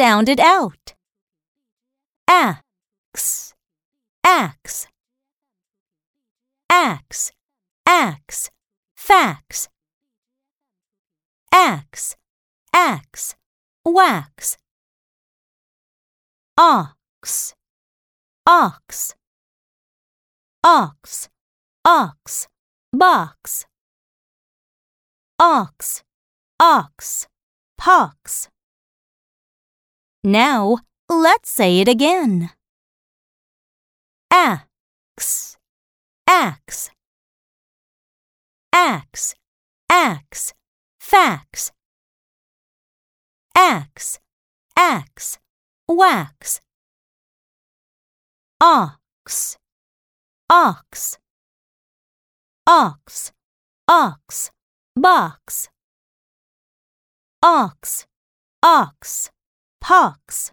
sound it out. Axe, axe, axe, axe, fax. Axe, axe, wax. Ox, ox, ox, ox, box. Ox, ox, pox. Now let's say it again. Axe, axe, axe, axe, fax. Axe, axe, wax. Ox, ox, ox, ox, box. Ox, ox, pox.